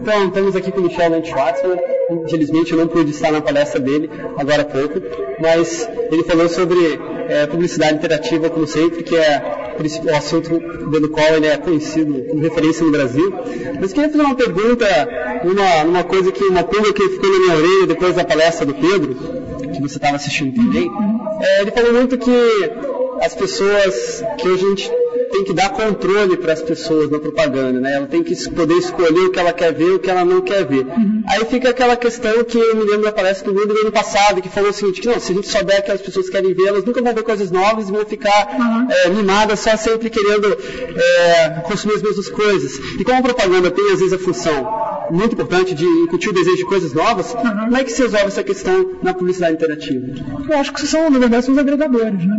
Então, estamos aqui com o Michel Schwartzman. Infelizmente, eu não pude estar na palestra dele agora há pouco, mas ele falou sobre é, publicidade interativa, como sempre, que é o assunto pelo qual ele é conhecido como referência no Brasil. Mas queria fazer uma pergunta, uma, uma coisa que, uma pulga que ficou na minha orelha depois da palestra do Pedro, que você estava assistindo também. É, ele falou muito que as pessoas, que hoje a gente tem que dar controle para as pessoas na propaganda, né? Ela tem que poder escolher o que ela quer ver e o que ela não quer ver. Uhum. Aí fica aquela questão que eu me lembro da palestra do Google do ano passado, que falou o seguinte, que não, se a gente souber que as pessoas querem ver, elas nunca vão ver coisas novas e vão ficar uhum. é, mimadas só sempre querendo é, consumir as mesmas coisas. E como a propaganda tem às vezes a função muito importante de incutir o desejo de coisas novas, uhum. como é que se resolve essa questão na publicidade interativa? Eu acho que são, na verdade, são os agregadores, né?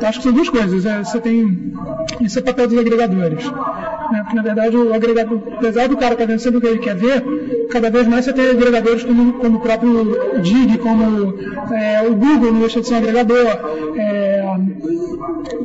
Eu acho que são duas coisas. É, você tem esse é o papel dos agregadores. Né? Porque, na verdade, o agregador, apesar do cara estar tá vendo sempre o que ele quer ver, cada vez mais você tem agregadores como, como o próprio Dig, como é, o Google não deixa de ser um agregador, é,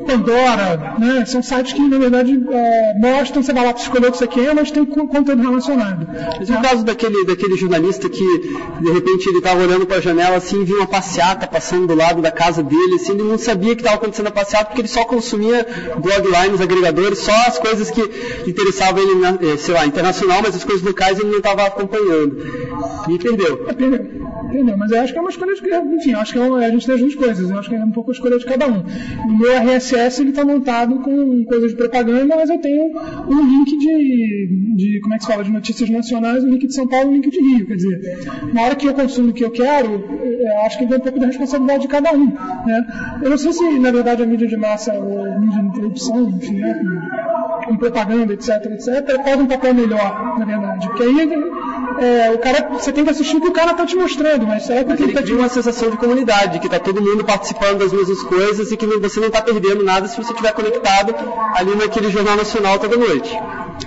Pandora, né? são sites que, na verdade, é, mostram, você vai lá para escolher o que você quer, mas tem conteúdo relacionado. Mas é o caso daquele, daquele jornalista que, de repente, ele estava olhando para a janela assim e viu uma passeata passando do lado da casa dele, assim, ele não sabia que estava acontecendo a passeata porque ele só consumia blog lá nos agregadores, só as coisas que interessavam ele, eh, sei lá, internacional, mas as coisas locais ele não estava acompanhando. E perdeu. É, perdeu. Entendeu? Mas eu acho que é uma escolha de. Enfim, acho que é uma, a gente tem as duas coisas. Eu acho que é um pouco a escolha de cada um. O meu RSS ele está montado com coisas de propaganda, mas eu tenho um link de, de. Como é que se fala? De notícias nacionais, um link de São Paulo um link de Rio. Quer dizer, na hora que eu consumo o que eu quero, eu acho que vem um pouco da responsabilidade de cada um. Né? Eu não sei se, na verdade, a mídia de massa ou mídia de interrupção, enfim, né? com propaganda, etc, etc, faz um papel melhor, na verdade. Porque aí é, o cara, você tem que assistir o que o cara está te mostrando, mas será que mas ele tá te... uma sensação de comunidade, que está todo mundo participando das mesmas coisas e que você não está perdendo nada se você estiver conectado ali naquele Jornal Nacional toda noite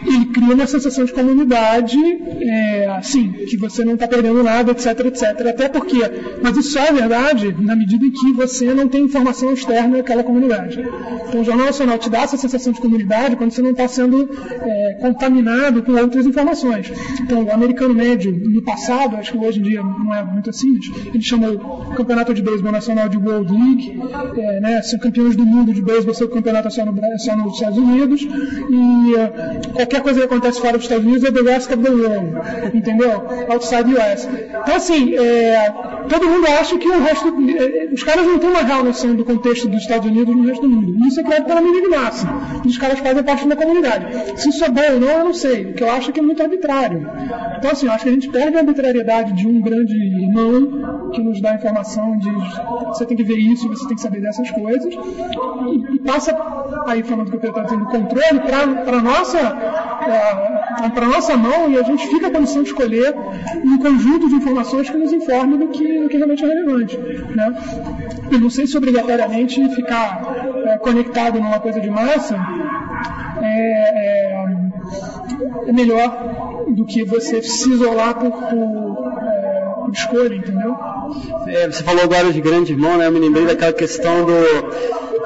ele cria uma sensação de comunidade, é, assim, que você não está perdendo nada, etc, etc. Até porque, mas isso só é verdade na medida em que você não tem informação externa daquela comunidade. Então, o Jornal Nacional te dá essa sensação de comunidade quando você não está sendo é, contaminado com outras informações. Então, o americano médio, no passado, acho que hoje em dia não é muito assim, ele chama o Campeonato de Beisebol Nacional de World League, é, né, são campeões do mundo de beisebol, seu campeonato é só, no, só nos Estados Unidos, e é, qualquer coisa que acontece fora dos Estados Unidos é the rest of entendeu? Outside US. Então, assim, é, todo mundo acha que o resto. É, os caras não têm uma real noção do contexto dos Estados Unidos no resto do mundo. E isso é criado pela de massa. Os caras fazem parte da comunidade. Se isso é bom ou não, eu não sei. O que eu acho é que é muito arbitrário. Então, assim, eu acho que a gente perde a arbitrariedade de um grande irmão que nos dá informação de você tem que ver isso, você tem que saber dessas coisas. E, e passa, aí falando que eu estou dizendo, controle para a nossa é, para a nossa mão e a gente fica a condição de escolher um conjunto de informações que nos informe do que, do que realmente é relevante. Né? Eu não sei se obrigatoriamente ficar é, conectado numa coisa de massa é, é, é, melhor do que você se isolar por, por, é, por escolha, entendeu? É, você falou agora de grande irmão, né? Eu me lembrei daquela questão do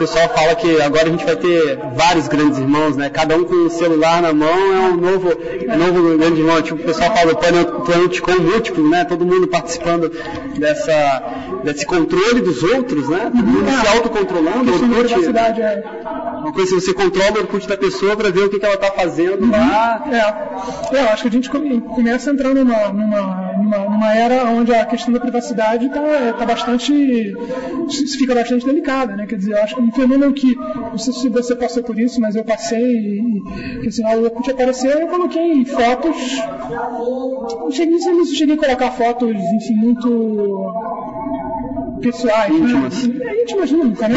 pessoal fala que agora a gente vai ter vários grandes irmãos, né? Cada um com um celular na mão é um novo, novo grande irmão. Tipo, o pessoal fala do Planeticon múltiplo, né? Todo mundo participando dessa, desse controle dos outros, né? Todo mundo se autocontrolando. Orkut, é. Uma coisa que você controla o Orkut da pessoa para ver o que, que ela está fazendo uhum. lá. É. é, eu acho que a gente começa a entrar numa, numa, numa, numa era onde a questão da privacidade está tá bastante. fica bastante delicada, né? Quer dizer, eu acho que um fenômeno que, não sei se você passou por isso, mas eu passei, e, que assim, o Orkut apareceu eu coloquei fotos, não cheguei, não cheguei a colocar fotos, enfim, muito pessoais, íntimas. Né? É, íntimas nunca, né?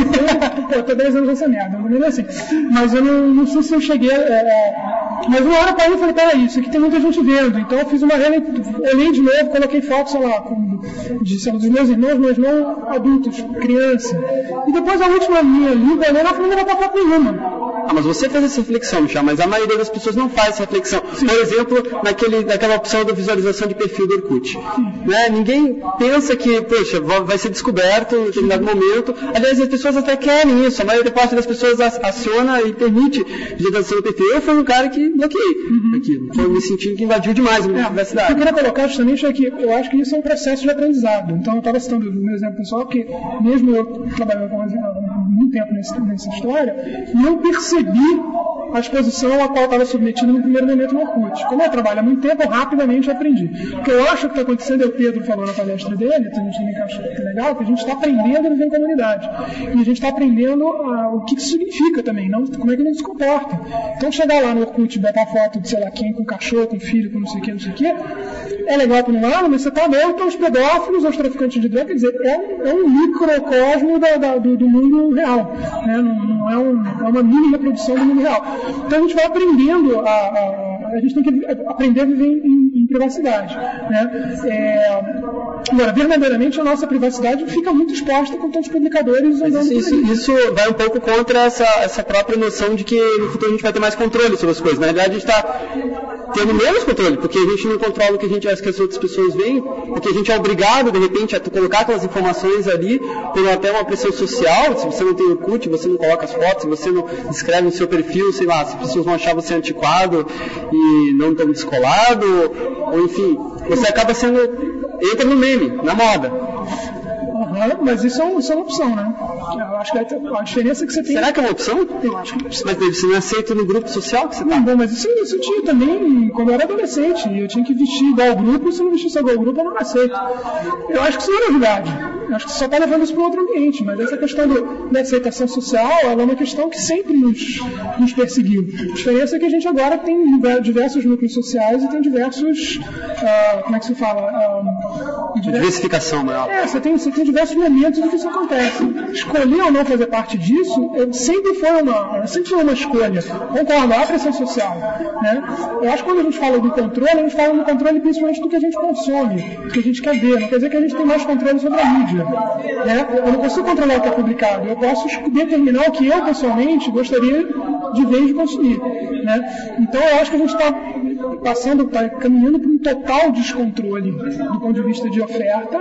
Eu, eu tô 10 anos nessa merda, não é assim. Mas eu não, não sei se eu cheguei a, é, mas uma hora para eu falei, peraí, isso aqui tem muita gente vendo. Então eu fiz uma olhei de novo, coloquei fotos, sei lá, com, de, sei lá, dos meus irmãos, mas não adultos, criança. E depois a última minha ali, eu falou, não vai botar nenhuma. Ah, mas você fez essa reflexão, Michel, mas a maioria das pessoas não faz essa reflexão. Por exemplo, naquele, naquela opção da visualização de perfil do Orkut. Né? Ninguém pensa que, poxa, vai ser descoberto em determinado momento. Aliás, as pessoas até querem isso. A maioria parte das pessoas aciona e permite visualização do perfil. Eu fui um cara que bloqueei uhum. aquilo. Foi me sentindo que invadiu demais a minha é. O que eu queria colocar justamente é que eu acho que isso é um processo de aprendizado. Então, eu estava citando o meu exemplo pessoal, porque mesmo eu trabalhando com muito tempo nesse, nessa história, não percebi a exposição a qual estava submetido no primeiro momento no Orkut. Como eu trabalho há muito tempo, rapidamente aprendi. O que eu acho que está acontecendo, é o Pedro falou na palestra dele, a gente também acha que é legal, que a gente está aprendendo a viver em comunidade. E a gente está aprendendo uh, o que isso significa também, não, como é que a gente se comporta. Então, chegar lá no Orkut e botar foto de sei lá quem, com cachorro, com filho, com não sei o que, não sei o que, é legal por um lado, mas você está aberto aos pedófilos, aos traficantes de drogas, quer dizer, é um, é um microcosmo da, da, do, do, mundo real. Né? Não, não é, um, é, uma mini reprodução do mundo real. Então a gente vai aprendendo a, a, a gente tem que aprender a viver em, em privacidade. Né? É, agora, verdadeiramente a nossa privacidade fica muito exposta com tantos publicadores isso, isso, isso, vai um pouco contra essa, essa própria noção de que no futuro a gente vai ter mais controle sobre as coisas. Na verdade, a gente está tendo menos controle, porque a gente não controla o que a gente acha que as outras pessoas veem, porque a gente é obrigado, de repente, a colocar aquelas informações ali por até uma pressão social. Se você não tem o CUT, você não coloca as fotos, se você não escreve no seu perfil, sei lá, as pessoas vão achar você antiquado e não tão descolado, ou enfim, você acaba sendo. entra no meme, na moda. Mas isso é, isso é uma opção, né? Eu acho que a, a diferença é que você tem. Será que é uma opção? Eu acho que é. Mas deve ser aceito no grupo social que você tá. Não, bom, mas isso, isso tinha também quando eu era adolescente. Eu tinha que vestir igual ao grupo, se não vestisse igual ao grupo, eu não aceito. Eu acho que isso não é novidade. Eu acho que você só está levando isso para outro ambiente. Mas essa questão do, da aceitação social ela é uma questão que sempre nos, nos perseguiu. A diferença é que a gente agora tem diversos núcleos sociais e tem diversos. Uh, como é que se fala? Uh, diversos... Diversificação maior. É, você tem, você tem diversos momentos em que isso acontece. Escolher ou não fazer parte disso sempre foi uma, sempre foi uma escolha. Concordo, há pressão social. Né? Eu acho que quando a gente fala do controle, a gente fala do controle principalmente do que a gente consome, do que a gente quer ver. Não quer dizer que a gente tem mais controle sobre a mídia. Né? Eu não consigo controlar o que é publicado, eu posso determinar o que eu pessoalmente gostaria de ver e de consumir. Né? Então eu acho que a gente está passando, está caminhando para um total descontrole do ponto de vista de oferta,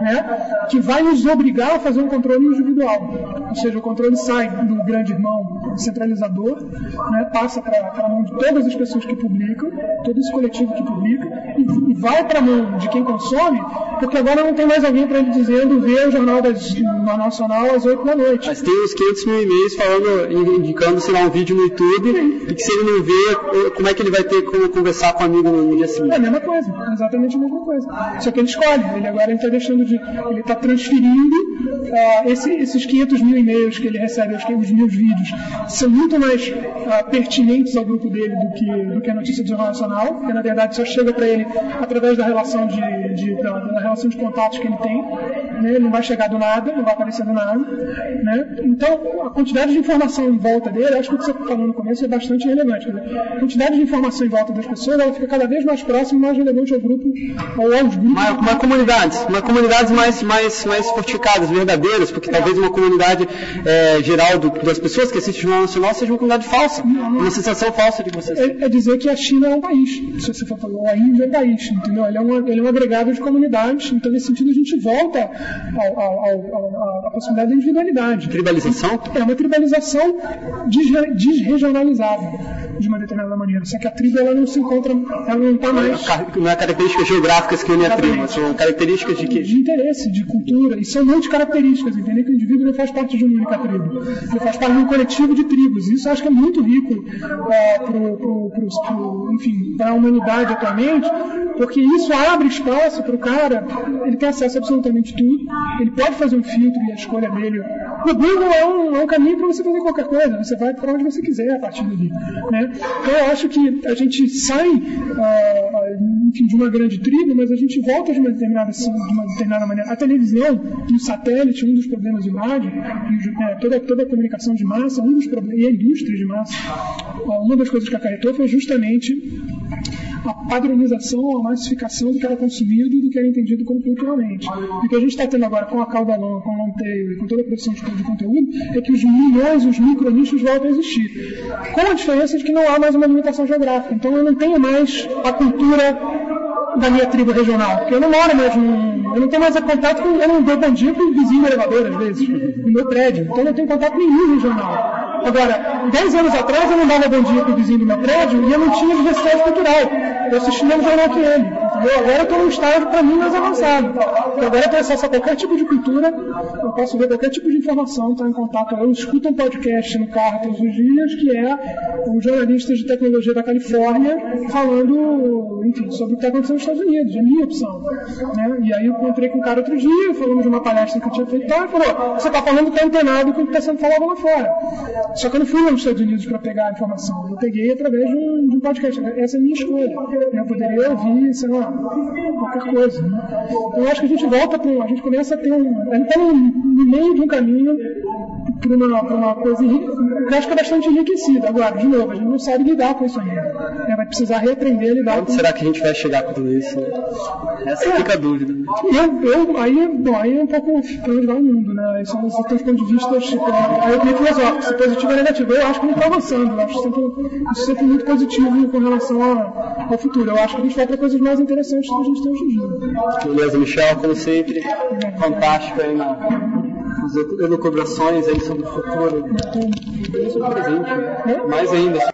né? que vai nos obrigar a fazer um controle individual. Ou seja, o controle sai do grande irmão centralizador, né? passa para a mão de todas as pessoas que publicam, todo esse coletivo que publica, e, e vai para a mão de quem consome, porque agora não tem mais alguém para ele dizendo ver o Jornal das, Jornal Nacional às 8 da noite. Mas tem uns 500 mil e-mails falando, indicando, sei lá, um vídeo no YouTube, Sim. e que se ele não vê, como é que ele vai ter como conversar com o amigo no dia seguinte? É a mesma coisa, exatamente a mesma coisa. Só que ele escolhe, ele agora está deixando de. Ele está transferindo uh, esse, esses 500 mil e-mails que ele recebe, os 500 mil vídeos, são muito mais uh, pertinentes ao grupo dele do que, do que a notícia do Jornal Nacional, porque na verdade só chega para ele através da relação de, de da, da, relação de contatos que ele tem, né? não vai chegar do nada, não vai aparecer do nada. Né? Então, a quantidade de informação em volta dele, acho que o que você falou no começo é bastante relevante. A quantidade de informação em volta das pessoas ela fica cada vez mais próxima, mais relevante ao grupo, ou aos grupos. Uma, uma comunidade, uma comunidades mais, mais, mais fortificadas, verdadeiras, porque talvez uma comunidade é, geral do, das pessoas que assistem o Jornal Nacional seja uma comunidade falsa, não, não. uma sensação falsa de vocês. É, é, dizer que a China é um país, se você for falar, a Índia é um país, entendeu? Ele é, uma, ele é um agregado de comunidades, então nesse sentido a gente volta à possibilidade da individualidade. Tribalização? É uma tribalização desregionalizada de uma determinada maneira. Só que a tribo ela não se encontra, ela não está mais. Não é características geográficas que unem a tribo, são características de quê? De interesse, de cultura, e são muitas características, entender que o indivíduo não faz parte de uma única tribo. Ele faz parte de um coletivo de tribos. Isso acho que é muito rico é, para a humanidade atualmente, porque isso abre espaço para o cara, ele tem acesso a absolutamente tudo, ele pode fazer um filtro e a escolha dele. O Google é um, é um caminho para você fazer qualquer coisa, você vai para onde você quiser a partir dali. Né? Então eu acho que a gente sai uh, enfim, de uma grande tribo, mas a gente volta de uma determinada, de uma determinada maneira. A televisão e o satélite, um dos problemas de imagem, é, toda, toda a comunicação de massa, um dos problemas, e a indústria de massa, uh, uma das coisas que acarretou foi justamente a padronização, a massificação do que era consumido do que era entendido como culturalmente. E o que a gente está tendo agora com a Caudalon, com o Lontail e com toda a produção de, de conteúdo é que os milhões, os micronichos voltam a existir. Com a diferença de que não há mais uma limitação geográfica. Então eu não tenho mais a cultura da minha tribo regional. Porque eu não moro mais num. Eu não tenho mais contato com. Eu não dou bom dia pro vizinho elevador, às vezes, no meu prédio. Então eu não tenho contato nenhum regional. Agora, 10 anos atrás eu não dava bom dia pro vizinho do meu prédio e eu não tinha diversidade cultural. Eu assistia o jornal que ele. Entendeu? Agora eu estou num estágio, para mim, mais avançado. Então, agora eu tenho acesso a qualquer tipo de cultura, eu posso ver qualquer tipo de informação, estar em contato. Eu escuto um podcast no carro todos os dias, que é um jornalista de tecnologia da Califórnia falando, enfim, sobre o que está acontecendo nos Estados Unidos, é minha opção. Né? E aí eu encontrei com um cara outro dia, falando de uma palestra que eu tinha feito, e falou, você está falando que está antenado com o que está sendo falado lá fora. Só que eu não fui nos Estados Unidos para pegar a informação, eu peguei através de um, de um podcast. Essa é a minha escolha. Eu poderia ouvir, sei lá, qualquer coisa. Né? Então, eu acho que a gente volta para. A gente começa a ter um. A gente está no, no, meio de um caminho para uma, uma coisa que acho que é bastante enriquecida. Agora, de novo, a gente não sabe lidar com isso ainda. Né? Vai precisar reaprender a lidar Quando com será que a gente vai chegar com tudo isso? Essa é. fica a dúvida. Né? Eu, eu, aí, bom, aí é um pouco para onde vai o mundo, né? Isso são os pontos de vista tipo, aí eu meio filosófico, se positivo ou negativo. Eu acho que a gente está avançando, eu acho sempre, sempre muito positivo com relação ao, ao futuro. Eu acho que a gente vai para coisas mais interessantes do que a gente tem hoje em dia. Beleza, Michel, como sempre, fantástico aí na elucubrações aí sobre o futuro, sobre o presente, mais ainda.